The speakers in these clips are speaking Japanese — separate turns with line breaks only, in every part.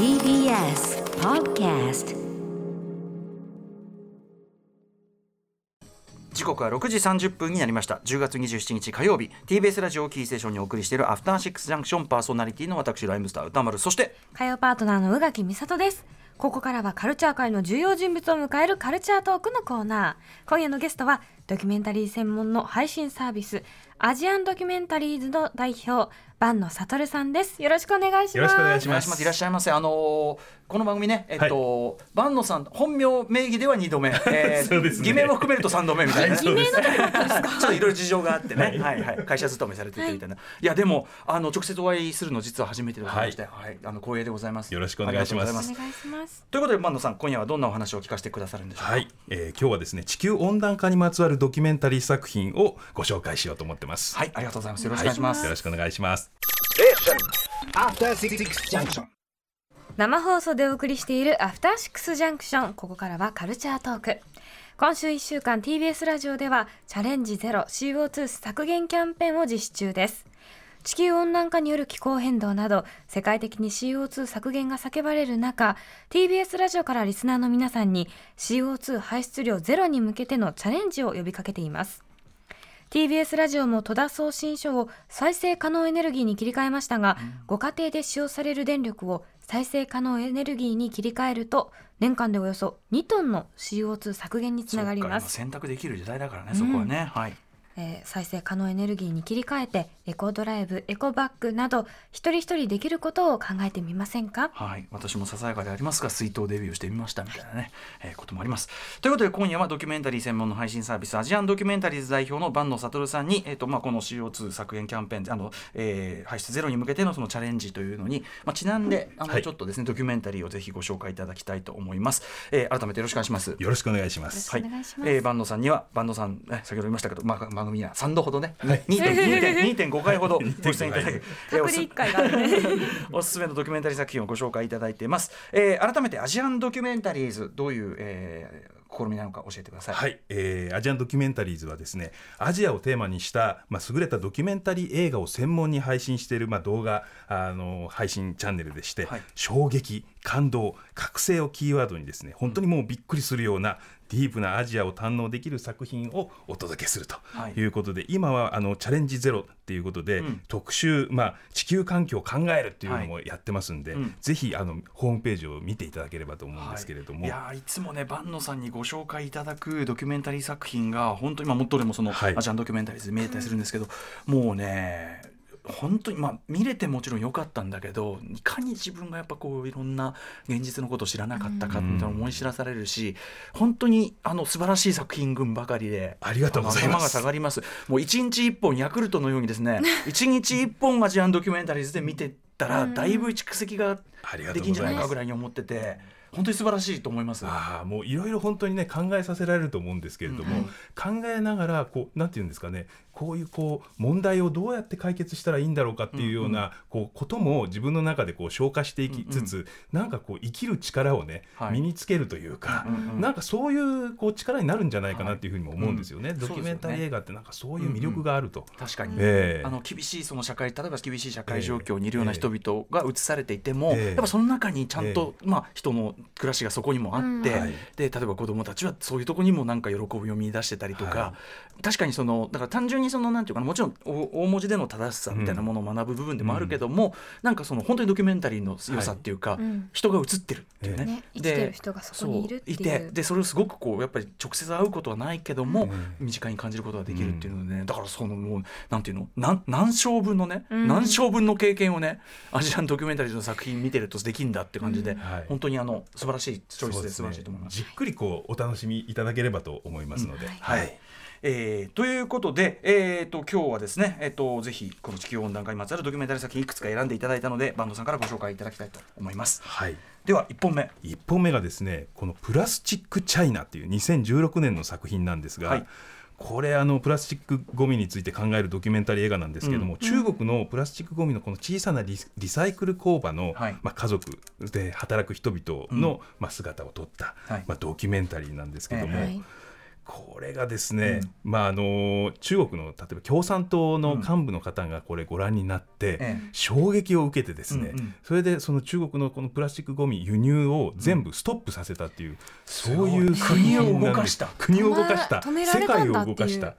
TBS Podcast
時刻は6時30分になりました。10月27日火曜日。TBS ラジオをキーステーションにお送りしているアフターシックスジャンクションパーソナリティの私ライムスター歌丸。そして
火曜パートナーの宇垣美里です。ここからはカルチャー界の重要人物を迎えるカルチャートークのコーナー。今夜のゲストはドキュメンタリー専門の配信サービスアジアンドキュメンタリーズの代表坂野悟さんです。よろしくお願いします。
よろしくお願いし
お願いします。いらっしゃいませ。あのーこの番組ねえっと、坂野さん本名名義では2度目、えー偽名も含めると3度目みたいな、ちょっといろいろ事情があってね、はい。はい、会社勤めされててみたいな、い、やでもあの直接お会いするの実は初めてでございまして、はい。あの光栄でございます。
よろしくお願いします。
ありがとうござい
お願いします。
ということで坂野さん今夜はどんなお話を聞かせてくださるんでしょうか？
はい、えー今日はですね地球温暖化にまつわるドキュメンタリー作品をご紹介しようと思ってます。
はい、ありがとうございます。よろしくお願いします。
よろしくお願いします。
After Six Junction.
生放送でお送りしているアフターシックスジャンクションここからはカルチャートーク。今週1週間 TBS ラジオではチャレンジゼロ CO2 削減キャンペーンを実施中です。地球温暖化による気候変動など世界的に CO2 削減が叫ばれる中 TBS ラジオからリスナーの皆さんに CO2 排出量ゼロに向けてのチャレンジを呼びかけています。TBS ラジオも戸田送信書を再生可能エネルギーに切り替えましたが、ご家庭で使用される電力を再生可能エネルギーに切り替えると年間でおよそ2トンの CO2 削減につながります、
選択できる時代だからね、そこはね。はい。
えー再生可能エネルギーに切り替えてエコドライブエコバッグなど一人一人できることを考えてみませんか？
はい、私もささやかでありますが水筒デビューしてみましたみたいなね、えーこともあります。ということで今夜はドキュメンタリー専門の配信サービスアジアンドキュメンタリーズ代表の坂野悟さんに、えーとまあ、この CO2 削減キャンペーンあの、えー排出ゼロに向けてのそのチャレンジというのに、まあ、ちなんであの、
はい
ちょっとですねドキュメンタリーをぜひご紹介いただきたいと思います。えー改めてよろしくお願いします。
よろしくお願いします。
はいえー、坂野さんには坂野さん、え先ほど言いましたけど、まあ、番組には3度ほどね、
はい
2.5 2.5回ほどご出演いただき、えーおす
隔離1回があるね
おすすめのドキュメンタリー作品をご紹介いただいています、えー改めてアジアンドキュメンタリーズどういう、えー試みなのか教えてください、
はい、えーアジアンドキュメンタリーズはですねアジアをテーマにした、まあ、優れたドキュメンタリー映画を専門に配信している、まあ、動画あの配信チャンネルでして、
はい。
衝撃感動覚醒をキーワードにですね本当にもうびっくりするようなディープなアジアを堪能できる作品をお届けすると
はい。
いうことで、今はあのチャレンジゼロっていうことで、
うん。
特集、まあ、地球環境を考えるっていうのもやってますんで、
うん。
ぜひあのホームページを見ていただければと思うんですけれども。
いやーいつもね坂野さんにご紹介いただくドキュメンタリー作品が本当にまあもっとでもその、
はい。
アジアンドキュメンタリーズで見えたりするんですけど、もうね本当にまあ見れてもちろん良かったんだけどいかに自分がやっぱこういろんな現実のことを知らなかったかっていうのを思い知らされるし、本当にあの素晴らしい作品群ばかりで
ありがとうございます。
が下がります。もう一日一本ヤクルトのようにですね 一日一本アジアンドキュメンタリーズで見てったらだいぶ蓄積ができんじゃないかぐらいに思ってて本当に素晴らしいと思います。
ああもういろいろ本当にね考えさせられると思うんですけれども、考えながらこうなんていうんですかねこういうこう問題をどうやって解決したらいいんだろうかっていうような、こうことも自分の中でこう消化していきつつ、なんかこう生きる力をね、
はい。
身につけるというか、なんかそういうこう力になるんじゃないかなっていうふうにも思うんですよね、
うん
ドキュメンタリー映画ってなんかそういう魅力があると。
確かに、
ええ。
あの厳しいその社会例えば厳しい社会状況にいるような人々が映されていても、
ええ。
やっぱその中にちゃんと、まあ、人の暮らしがそこにもあって、で例えば子どもたちはそういうところにもなんか喜びを見出してたりとか、
は
確かにそのだから単純にそのなんていうかなもちろんお大文字での正しさみたいなものを学ぶ部分でもあるけども、なんかその本当にドキュメンタリーの良さっていうか、
うん。
人が映ってるっていうね。
ね。生きてる人がそこにいるってい
てでそれをすごくこうやっぱり直接会うことはないけども、
うん。
身近に感じることができるっていうのでね、だからそのもうなんていうの何何章分のね、
うん。
何章分の経験をねアジアンドキュメンタリーズの作品見てるとできるんだって感じで、
はい。
本当にあの素晴らしいチョイスで素晴らしいと思います。
じっくりこうお楽しみいただければと思いますので、
うん。
はいえーということで、えー、と今日はですね、えー、とぜひこの地球温暖化にまつわるドキュメンタリー作品いくつか選んでいただいたのでバンドさんからご紹介いただきたいと思います。
はい。
では1本目。
1本目がですねこの「プラスチックチャイナ」っていう2016年の作品なんですが、
はい。
これあのプラスチックごみについて考えるドキュメンタリー映画なんですけども、中国のプラスチックごみのこの小さなリリサイクル工場の、
はい。
まあ、家族で働く人々の、まあ、姿を撮った、
はい。
まあ、ドキュメンタリーなんですけども、
え。
はい
これがですね、まああの中国の例えば共産党の幹部の方がこれご覧になって、
ええ。
衝撃を受けてですね、
うんうん。
それでその中国のこのプラスチックごみ輸入を全部ストップさせたっていう、そういう
国を動かした。
国を動かした。世界を動かした、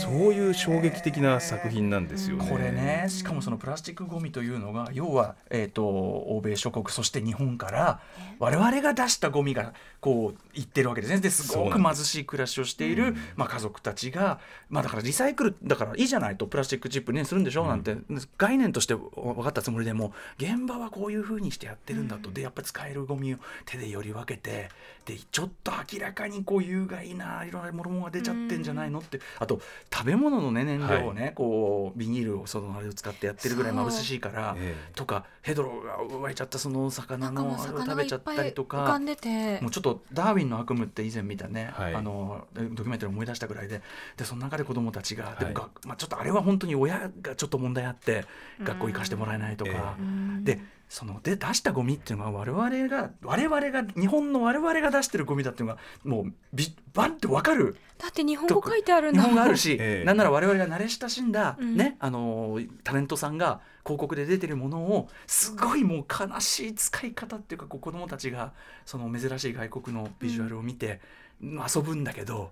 そういう衝撃的な作品なんですよね。
これねしかもそのプラスチックごみというのが要は、えー、と欧米諸国そして日本から我々が出したゴミがこういってるわけですね。です。ごく貧しい暮らしをしている、まあ、家族たちが、まあ、だからリサイクルだからいいじゃないとプラスチックチップねするんでしょ、なんて。概念として分かったつもりでも現場はこういうふうにしてやってるんだと、でやっぱり使えるゴミを手でより分けてでちょっと明らかにこう有害ないろんなものが出ちゃってんじゃないのって。あと食べ物のね燃料をね、こうビニールをそのあれを使ってやってるぐらい眩しいから、
ええ。
とかヘドロが湧いちゃったその魚のあれを
魚
食べちゃったりとか
浮かん。でて。
もうちょっとダーウィンの悪夢って以前見たね、
はい。
あのドキュメンタリー思い出したぐらいで。でその中で子どもたちが、でも
はい
がまあ、ちょっとあれは本当に親がちょっと問題あって学校行かしてもらえないとか、でそので出したゴミっていうのは我々が我々が日本の我々が出してるゴミだっていうのがもうビバンって分かる
だって日本語書いてあるん
日
だ
本があるし、
ええ。
なんなら我々が慣れ親しんだ、
うん。
ねあのータレントさんが広告で出てるものをすごいもう悲しい使い方っていうかこう子供たちがその珍しい外国のビジュアルを見て、遊ぶんだけど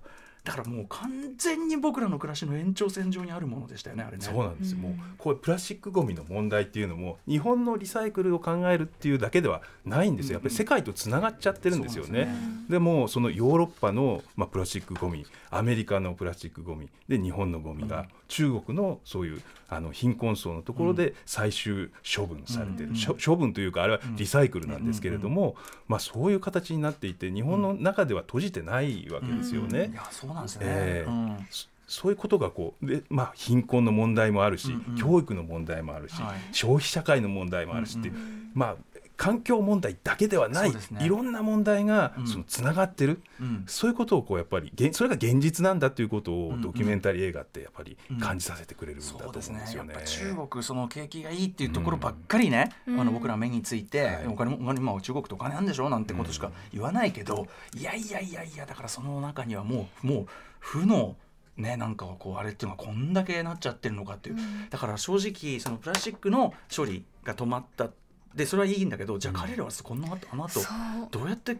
だからもう完全に僕らの暮らしの延長線上にあるものでしたよねあれね。
そうなんですよ、
うん。
もうこういうプラスチックごみの問題っていうのも日本のリサイクルを考えるっていうだけではないんですよ。やっぱり世界とつながっちゃってるんですよね。
そうなんですね。
でもそのヨーロッパの、まあ、プラスチックごみアメリカのプラスチックごみで日本のごみが、中国のそういうあの貧困層のところで最終処分されてる、処分というかあれはリサイクルなんですけれども、まあ、そういう形になっていて日本の中では閉じてないわけですよね。
いやそうなんですね。
ええ。
うん。
そそういうことがこうで、まあ、貧困の問題もあるし、
うんうん。
教育の問題もあるし、
はい。
消費社会の問題もあるしっていう、
うん。
まあ環境問題だけではない、
ね。
いろんな問題が
うん。
そのつながってる、
うん。
そういうことをこうやっぱり現それが現実なんだということを
うんうん。
ドキュメンタリー映画ってやっぱり
うん。
感じさせてくれるんだと思うん
そうです
よね。
やっぱ中国その景気がいいっていうところばっかりね、
うん。
あの僕ら目について、
はい。
お金もお金まあ中国ってお金なんでしょなんてことしか言わないけど、いやいやいやいやだからその中にはもうもう負のねなんかこうあれっていうのがこんだけなっちゃってるのかっていう、だから正直そのプラスチックの処理が止まったでそれはいいんだけどじゃあ彼らはこの後あの後
そう。
どうやって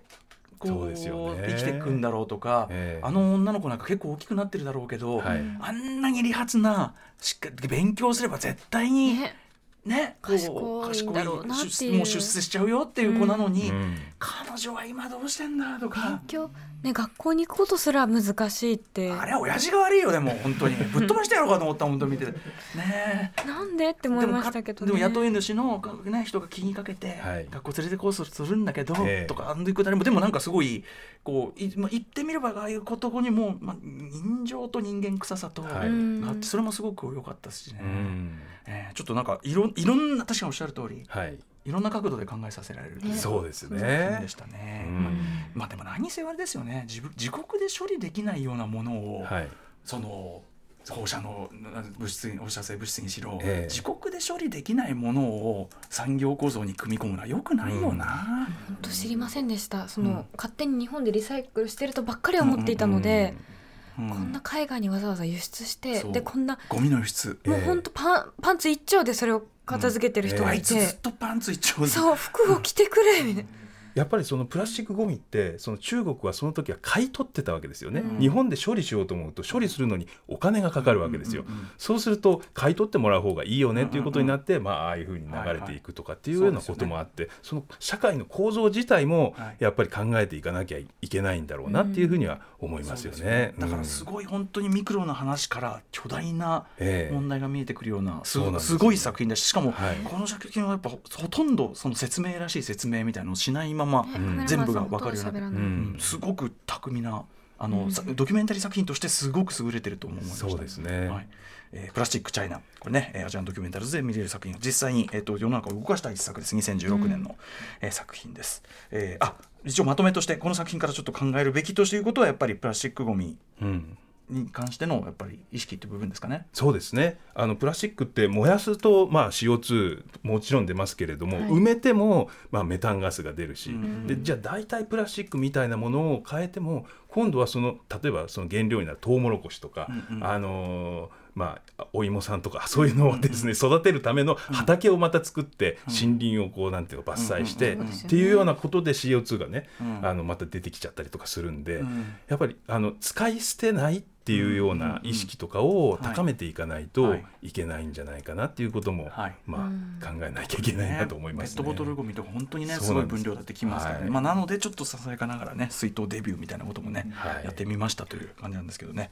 こ
そうですよね。
生きていくんだろうとか、
ええ。
あの女の子なんか結構大きくなってるだろうけど、
はい。
あんなに利発なしっかり勉強すれば絶対にね。
ね
こう
賢いんだろうなっていう。
賢い出もう出世しちゃうよっていう子なのに、
うん。
彼女は今どうしてんだとか。
勉。強ね学校に行くことすら難しいって。
あれは親父が悪いよでも本当に。ぶっ飛ばしてやろうかと思った本当見て。てね。え
なんでって思いましたけどね。
でも雇い主の、ね、人が気にかけて、
はい。
学校連れてこうするんだけど、
ええ。
とかあのいうくだりも。でもなんかすごいこうい、まあ、言ってみればああいうことにも、まあ、人情と人間臭さと、
は
あってそれもすごく良かったしね、
うん。
ええちょっとなんかいろいろんな確かにおっしゃる通り。
はい、
いろんな角度で考えさせられる
そうですね。
で。したね。
うん。
まあまあでも何にせよあれですよね。自分自国で処理できないようなものを、
はい、
その放射のな物質に放射性物質にしろ、
ええ。
自国で処理できないものを産業構造に組み込むのはよくないよな。
本当知りませんでした。その、
うん。
勝手に日本でリサイクルしてるとばっかり思っていたので、
うん
こんな海外にわざわざ輸出してでこんな
ゴミの輸出。
もう
ええ
本当パンパンツ一丁でそれを片付けてる人
うん
がいて、
あいつずっとパンツ一丁で。
そう服を着てくれみたいな、
やっぱりそのプラスチックごみってその中国はその時は買い取ってたわけですよね、
うん。
日本で処理しようと思うと処理するのにお金がかかるわけですよ、
うんうんうん
そうすると買い取ってもらう方がいいよねっていうことになって、まあああいうふうに流れていくとかっていうようなこともあって、その社会の構造自体も
はい。
やっぱり考えていかなきゃいけないんだろうなっていうふうには思いますよ
そう
ね。
ですだからす
い、
ごい本当にミクロな話から巨大な
ええ。
問題が見えてくるようなす
そうなんですよ。
すごい作品だししかも
はい。
この作品はやっぱほとんどその説明らしい説明みたいなのをしないまま、
ね
うん
カメラマン
全部が
さん
わかるようになすごく巧みなあの、ドキュメンタリー作品としてすごく優れてると思いました
そうですね。
はい。えープラスチックチャイナ。これね、えーアジアンドキュメンタルズで見れる作品実際に、えー、と世の中を動かした一作です。2016年の、えー作品です、えーあ一応まとめとしてこの作品からちょっと考えるべきということはやっぱりプラスチックごみ
うん
に関してのやっぱり意識っていう部分ですかね。
そうですね。あのプラスチックって燃やすと、まあ、CO2 もちろん出ますけれども、
はい。
埋めても、まあ、メタンガスが出るし、
うん。
でじゃあ代替プラスチックみたいなものを変えても今度はその例えばその原料になるトウモロコシとか、
うんうん。
あのーまあ、お芋さんとか そういうのをですね、育てるための畑をまた作って、森林をこうなんていうか伐採して、っていうようなことで CO2 がね、
うん。
あのまた出てきちゃったりとかするんで、
うん。
やっぱりあの使い捨てないっていうような意識とかを高めていかないと
はい。
いけないんじゃないかなっていうことも、
はい。
まあ
うん
考えなきゃいけないなと思います、ね。
ペットボトルゴミとか本当にねすごい分量だってきますからね、
はい。
まあ、なのでちょっとささやかながらね水筒デビューみたいなこともね、
はい。
やってみましたという感じなんですけどね。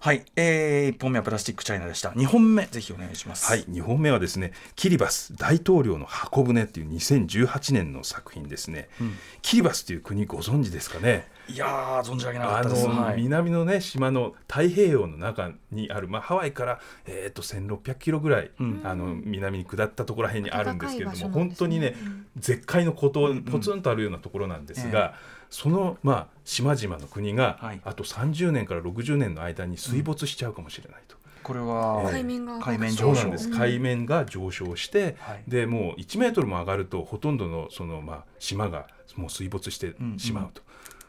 はい、えー、1本目はプラスチックチャイナでした。2本目ぜひお願いします。
はい、2本目はですねキリバス大統領の箱舟っていう2018年の作品ですね、
うん。
キリバスという国ご存知ですかね？
いやー存じ上げなか
あ
ったです。
の、
はい。
南のね島の太平洋の中にある、まあ、ハワイから、えー、と1600キロぐらい、
うん。
あの南に下ったところら辺にあるんですけれども、
ね。
本当にね、絶海の孤島ポツンとあるようなところなんですが、その、まあ、島々の国が、
はい。
あと30年から60年の間に水没しちゃうかもしれないと。
これは、
えー
海面が
海面上昇。
そうなんです、海面が上昇して、
はい。
でもう1メートルも上がるとほとんどのその、まあ、島がもう水没してしまうと。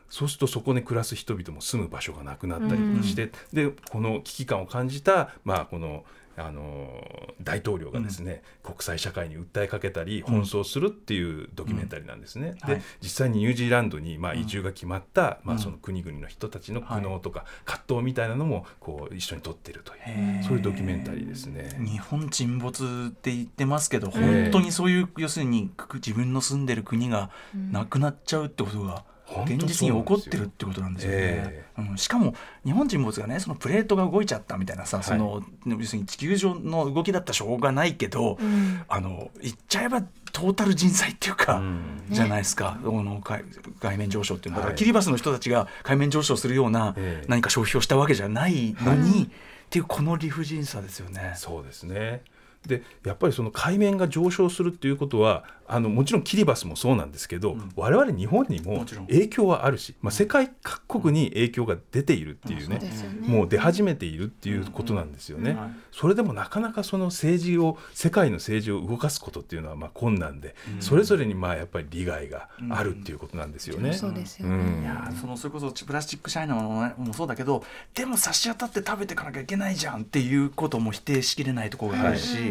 そうするとそこに暮らす人々も住む場所がなくなったりとかして、でこの危機感を感じた、まあ、この、あの大統領がですね、国際社会に訴えかけたり奔走するっていうドキュメンタリーなんですね。で、
はい。
実際にニュージーランドに、まあ、
うん。
移住が決まった、まあ、
うん。
その国々の人たちの苦悩とか葛藤みたいなのもこう一緒に撮ってるという。
へー。
そういうドキュメンタリーですね。
日本沈没って言ってますけど、
え
本当にそういう要するにく自分の住んでる国がなくなっちゃうってことが現実に起こってるってことなんですよね。
え
うん、しかも日本沈没がねそのプレートが動いちゃったみたいなさ、
はい。
その要するに地球上の動きだったらしょうがないけど、
うん。
あの言っちゃえばトータル人災っていうか、
うん。
じゃないですか、この海海面上昇っていうの。は、だから
はい。
キリバスの人たちが海面上昇するような
ええ。
何か消費をしたわけじゃないのに、
はい。
っていうこの理不尽さですよね。
そうですねでやっぱりその海面が上昇するっていうことはあのもちろんキリバスもそうなんですけど、
ん。
我々日本にも影響はあるし、まあ、世界各国に影響が出ているっていうね、
そうですよね。
もう出始めているっていうことなんですよね。
はい。
それでもなかなかその政治を世界の政治を動かすことっていうのはまあ困難で、
うん
それぞれにまあやっぱり利害があるっていうことなんですよね。
そうですよ
うん
ね
いやーそのそれこそプラスチックシャイナももそうだけどでも差し当たって食べていかなきゃいけないじゃんっていうことも否定しきれないところがあるし、
はい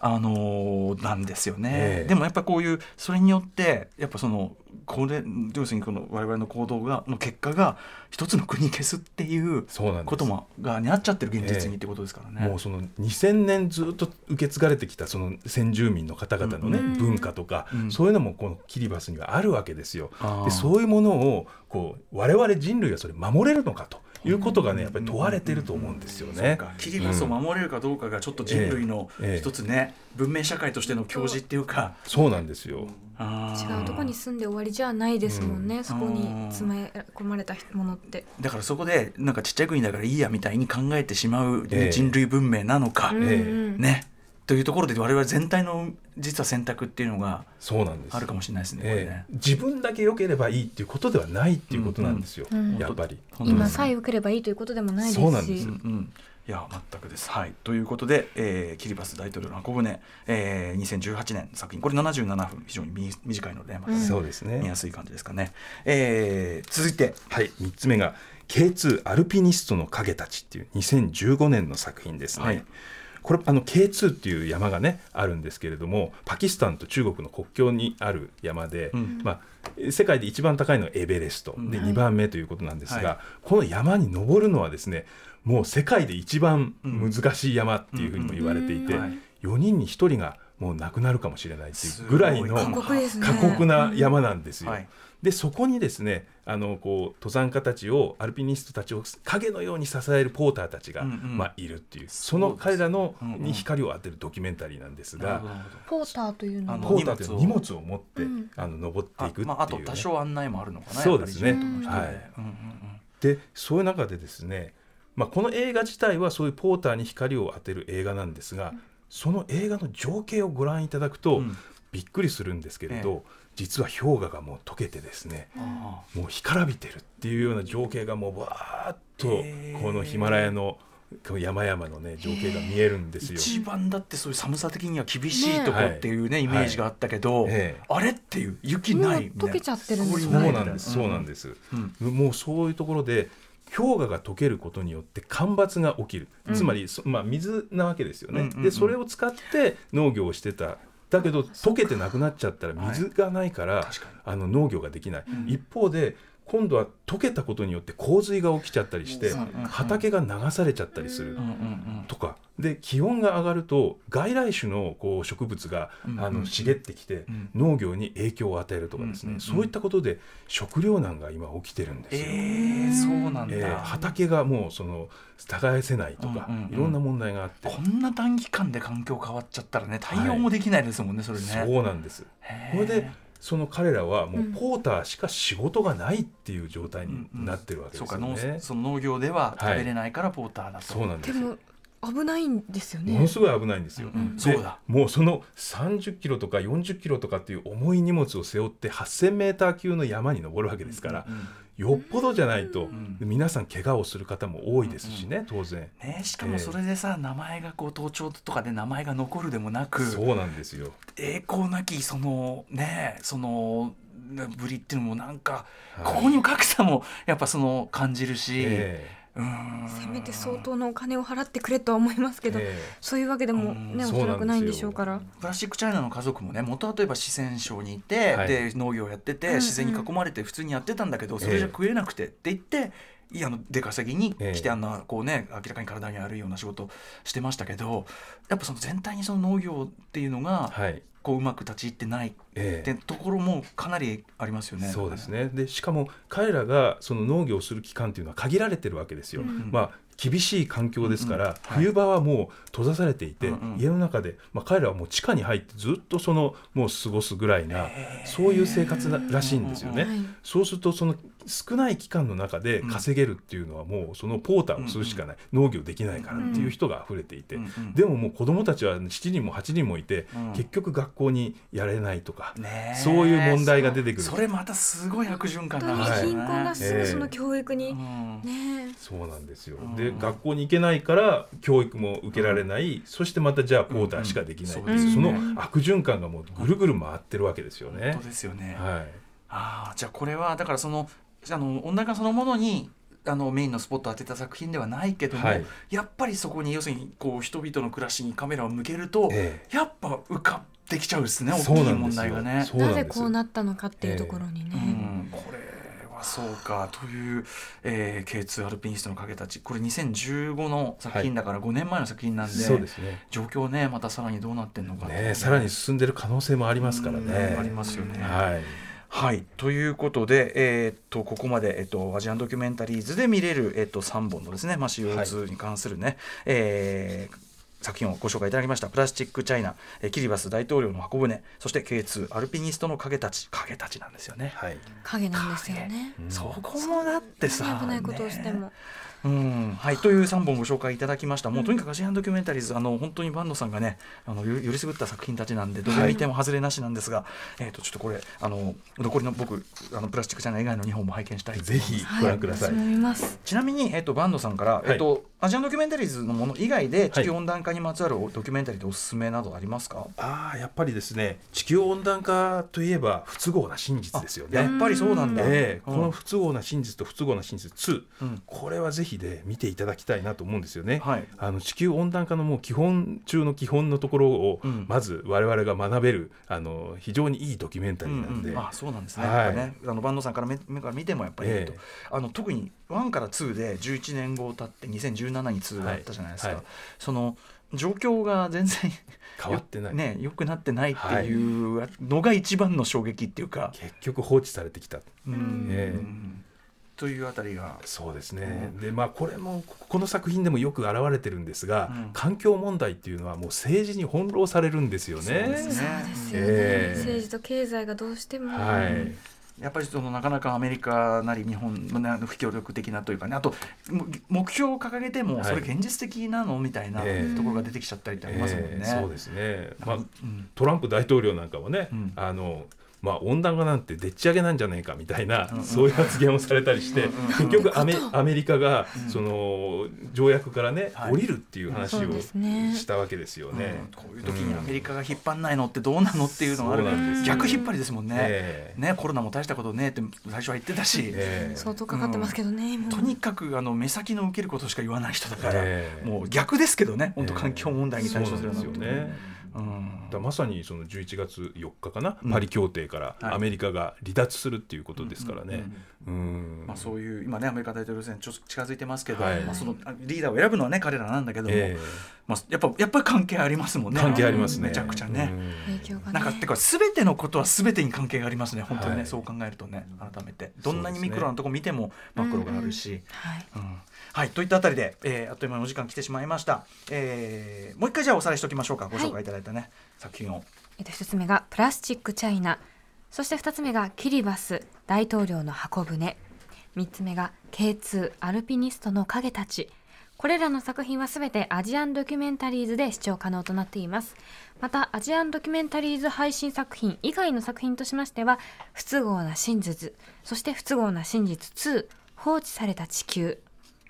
あのーなんですよね、
ええ。
でもやっぱこういうそれによってやっぱそのこれ要するにこの我々の行動がの結果が一つの国消すっていうこともがにあっちゃってる現実にってことですからね。
もうその2000年ずっと受け継がれてきたその先住民の方々のね、
うん
文化とか、
うん。
そういうのもこのキリバスにはあるわけですよ。でそういうものをこう我々人類はそれ守れるのかということがねやっぱり問われてると思うんですよね。
キリバスを守れるかどうかがちょっと人類の一つね、文明社会としての教示っていうか、
そうなんですよ。
違うとこに住んで終わりじゃないですもんね、
う
そこに詰め込まれたものって。
だからそこでなんかちっちゃい国だからいいやみたいに考えてしまう、ね
ええ。
人類文明なのか、
うん
え
うん。
ねというところで我々全体の実は選択っていうのが
そうなんです。
あるかもしれないですね。これ
え
ね
え自分だけ良ければいいっていうことではないっていうことなんですよ。
うんうん
やっぱり。
今さえ受ければいいということでもないですし
そうなんです
うんうんいや全くです。はい、ということで、えーキリバス大統領の箱舟、えー、2018年作品これ77分非常にみ短いのでまたね、
うん
そうですね。
見やすい感じですかね。えー続いて
はい、3つ目が K2 アルピニストの影たちっていう2015年の作品ですね。
はい
これあの K2 っていう山がねあるんですけれどもパキスタンと中国の国境にある山で、
うん。
まあ、世界で一番高いのはエベレスト。で
うん
2番目ということなんですが、
はい。
この山に登るのはですねもう世界で一番難しい山っていうふうにも言われていて、
うん。はい。
4人に1人がもう亡くなるかもしれないっていうぐらいの
過酷
な山なんですよ。
はい
でそこにですねあのこう登山家たちをアルピニストたちを影のように支えるポーターたちが、
うんうん。
まあ、いるっていうその彼らの
うんうん。
に光を当てるドキュメンタリーなんですが、
ポーターというのは？
あの
ポーターという荷
荷
物を持って、
うん。
あの登っていくっていう、ね。
あまあ、あと多少案内もあるのかな
そうですね。はい。
うんうんうん
でそういう中でですね、まあ、この映画自体はそういうポーターに光を当てる映画なんですが、その映画の情景をご覧いただくと、
うん
びっくりするんですけれど、実は氷河がもう溶けてですね
あ
もう干からびてるっていうような情景がもうわーっとこのヒマラヤのこの山々のね情景が見えるんですよ。
一番だってそういう寒さ的には厳しいとこっていうねイメージがあったけど、
ええ
あれっていう雪ない
溶けちゃってるんです
そうなんです、そうなんです、
うん。
もうそういうところで氷河が溶けることによって干ばつが起きる、つまり、そまあ、水なわけですよね、
うんうんうん。
でそれを使って農業をしてただけど溶けてなくなっちゃったら水がないから、あの農業ができない、
うん。
一方で今度は溶けたことによって洪水が起きちゃったりして、畑が流されちゃったりする、とか。で気温が上がると外来種のこう植物が、
うん
あの茂ってきて、
うん。
農業に影響を与えるとかですね、そういったことで食糧難が今起きてるんですよ。
えー、そうなんだ、
えー畑がもうその耕せないとか、いろんな問題があって、
こんな短期間で環境変わっちゃったらね対応もできないですもんね、それね。
そうなんです。これでその彼らはもうポーターしか仕事がないっていう状態になってるわけです
そうか。農その農業では食べれないからポーターだと、
そうなんで。
すよ危ないんですよね。
ものすごい危ないんですよ。
うん
で
そうだ。
もうその30キロとか40キロとかっていう重い荷物を背負って8000メーター級の山に登るわけですから、
うん
よっぽどじゃないと、
ん
皆さん怪我をする方も多いですしね、当然。
ね、しかもそれでさ、名前がこう盗聴とかで名前が残るでもなく
そうなんですよ。
栄光なきそのねそのぶりっていうのもなんか、
はい。
ここにも格差もやっぱその感じるし、
え
うーん
せめて相当のお金を払ってくれとは思いますけど、
ええ。
そういうわけでも
うん
ねお
そ
らくないんでしょうから。
プラスチックチャイナの家族もね元は例えば四川省にいて、
はい。
で農業やってて、
うんうん。
自然に囲まれて普通にやってたんだけどそれじゃ食えなくてって言って。いやあの出稼ぎに来
ええ。
てあんなこうね明らかに体に悪いような仕事してましたけどやっぱその全体にその農業っていうのが
はい
こううまく立ち入ってないっ
え。え
てところもかなりありますよね。
そうですね。でしかも彼らがその農業をする期間っていうのは限られてるわけですよ。
うん
まあ厳しい環境ですから、
うんうん。はい。
冬場はもう閉ざされていて、
うんうん。
家の中で、まあ、彼らはもう地下に入ってずっとそのもう過ごすぐらいなそういう生活ならしいんですよね。
はい。
そうするとその少ない期間の中で稼げるっていうのはもうそのポーターをするしかない、農業できないからっていう人が溢れていて、でももう子供たちは7人も8人もいて、
うん。
結局学校にやれないとか、
ねえ。
そういう問題が出てくる。
そそれまたすごい悪循環
本当に
なんですよね
貧困が進むその教育に、
うん。
ね
そうなんですよ、
うん。
で学校に行けないから教育も受けられない、そしてまたじゃあポーターしかできないっていう、
うん
うん。
その悪循環がもうぐるぐる回ってるわけですよね。
本当。ですよね。
はい。
ああじゃあこれはだからそのあの温暖化そのものにあのメインのスポットを当てた作品ではないけども、
はい。
やっぱりそこに要するにこう人々の暮らしにカメラを向けると、
え
やっぱ浮かってきちゃうですね大きい
なんですよ。
問題がね。
な
なぜこうなったのかっていうところにね、
うん、これはそうかという、えー、K2 アルピニストの影たち。これ2015の作品だから5年前の作品なんで,、
そうですね。
状況ねまたさらにどうなってんのか
ねさらに進んでる可能性もありますからね。
うんありますよね。
はい
はい。ということで、えーっとここまで、えっとアジアンドキュメンタリーズで見れる、えっと3本のですね、まあ、CO2 に関するね、えー作品をご紹介いただきました「プラスチックチャイナ」えーキリバス大統領の箱舟そして K2 アルピニストの影たち影たちなんですよね。
はい。
影なんですよね。
そこもだってさ
危ないことをしても、
うんはい、という3本ご紹介いただきました、もうとにかくアジアンドキュメンタリーズ、あの本当に坂野さんがね、あのよよりすぐった作品たちなんで、どれ見ても外れなしなんですが、えー、とちょっとこれ、あの残りの僕、あのプラスチックチャンネル以外の2本も拝見したいと思い
ぜ
ます
ひご覧ください。
私も見ます。
ちなみに、えー、と坂野さんから、えーとアジアンドキュメンタリーズのもの以外で、地球温暖化にまつわるドキュメンタリーでおすすめなどありますか、
ああやっぱりですね地球温暖化といえば不都合な真実ですよね。
やっぱりそうなんだ。
ええ
うん。
この不都合な真実と不都合な真実2、
うん。
これはぜひで見ていただきたいなと思うんですよね。
はい。
あの地球温暖化のもう基本中の基本のところを、
うん。
まず我々が学べるあの非常にいいドキュメンタリーなんで、
うん。うんあそうなんですね,、
はい。
ねあの坂野さんから目目から見てもやっぱり
ええ。
あの特に1から2で11年後経って2017に2があったじゃないですか、
はいはい。
その状況が全然
変わってない、
ね良くなってないっていうのが一番の衝撃っていうか、
結局放置されてきた。
うん。
ええ。
というあたりが。
そうですね、でまあこれもこの作品でもよく現れてるんですが、
うん。
環境問題っていうのはもう政治に翻弄されるんですよね。
そうですね。
政治と経済がどうしても、
はい、
やっぱりそのなかなかアメリカなり日本の不協力的なというかね。あとも目標を掲げても
はい。
それ現実的なのみたいな
ええ。
ところが出てきちゃったりってありますもんね。
えーそうですね、まあ
うん。
トランプ大統領なんかもね、
うん。
あのまあ、温暖化なんてでっち上げなんじゃないかみたいな、
うん
そういう発言をされたりして、
うんうん
結局アメアメリカが、
うん。
その条約からね、
はい。
降りるっていう話をしたわけですよね。
うん。こういう時にアメリカが引っ張んないのってどうなのっていうのがある。
ですよ
逆引っ張りですもんね。
ええ。
ねコロナも大したことねえって最初は言ってたし、
ええ。
相当かかってますけどね、
とにかくあの目先の受けることしか言わない人だから、
ええ。
もう逆ですけどね。本当環境問題に対処する
そうなんですよね。
うん。
だまさにその11月4日かな、
うん。
パリ協定から
はい。
アメリカが離脱するっていうことですからね。うん
まあ、そういう今ねアメリカ大統領選ちょっと近づいてますけど、
はい。
まあ、そのあリーダーを選ぶのはね彼らなんだけども、
え
まあ、やっぱやっぱり関係ありますもんね。
え関係ありますね。
めちゃくちゃね。
うん。
影響がね。
なんかてか全てのことは全てに関係がありますね本当にね、
はい
そう考えるとね改めて。どんなにミクロなとこ見てもマクロがあるし。
はい。
といったあたりで、えーあっという間にお時間来てしまいました、えーもう一回じゃあおさらいしておきましょうか。ご紹介いただいたね、作品を。
えっと、一つ目がプラスチックチャイナ。そして二つ目がキリバス大統領の箱舟。三つ目が K2 アルピニストの影たち。これらの作品はすべてアジアンドキュメンタリーズで視聴可能となっています。またアジアンドキュメンタリーズ配信作品以外の作品としましては不都合な真実。そして不都合な真実2放置された地球。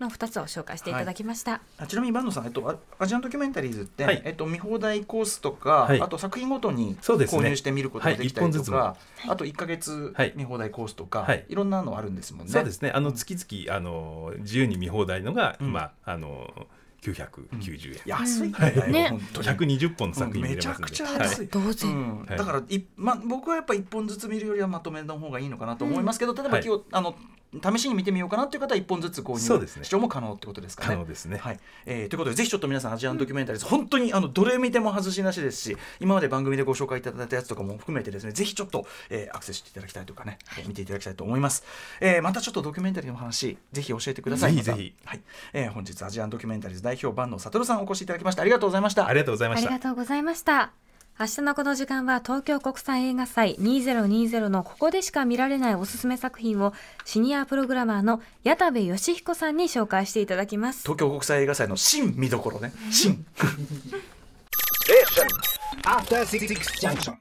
の2つを紹介していただきました、
あちなみに坂野さん、えっと、あアジアンドキュメンタリーズって、
はい。
えっと、見放題コースとか、
はい。
あと作品ごとに購入して見ることができたりとか、
はい。
あと1か月
はい。
見放題コースとか、
はい。
い、ろんなのあるんですもんね。
そうですね。あの月々あの自由に見放題のが
うん。
今あの990円。
安い
はい。
ね、
ね。
本当に
120本の作品見
め
れますんで。
ちゃくちゃ
はい。
安い。
同然、
だからい、ま、僕はやっぱ一本ずつ見るよりはまとめの方がいいのかなと思いますけど、例えば
はい。
今日、あの試しに見てみようかなっていう方は一本ずつ購入視聴も可能ってことですかね。
可能ですね。
はい。えーということでぜひちょっと皆さんアジアンドキュメンタリーズ、本当にあのどれ見ても外しなしですし今まで番組でご紹介いただいたやつとかも含めてですねぜひちょっと、えーアクセスしていただきたいとかね、えー見ていただきたいと思います、えーまたちょっとドキュメンタリーの話ぜひ教えてください。
ぜひぜひ。
はい。えー本日アジアンドキュメンタリーズ代表坂野悟さんお越しいただきました。ありがとうございました。
ありがとうございました。
ありが。とうございました。明日のこの時間は東京国際映画祭2020のここでしか見られないおすすめ作品をシニアプログラマーの矢田部義彦さんに紹介していただきます。
東京国際映画祭の新見どころね新
Station. After Six Junction.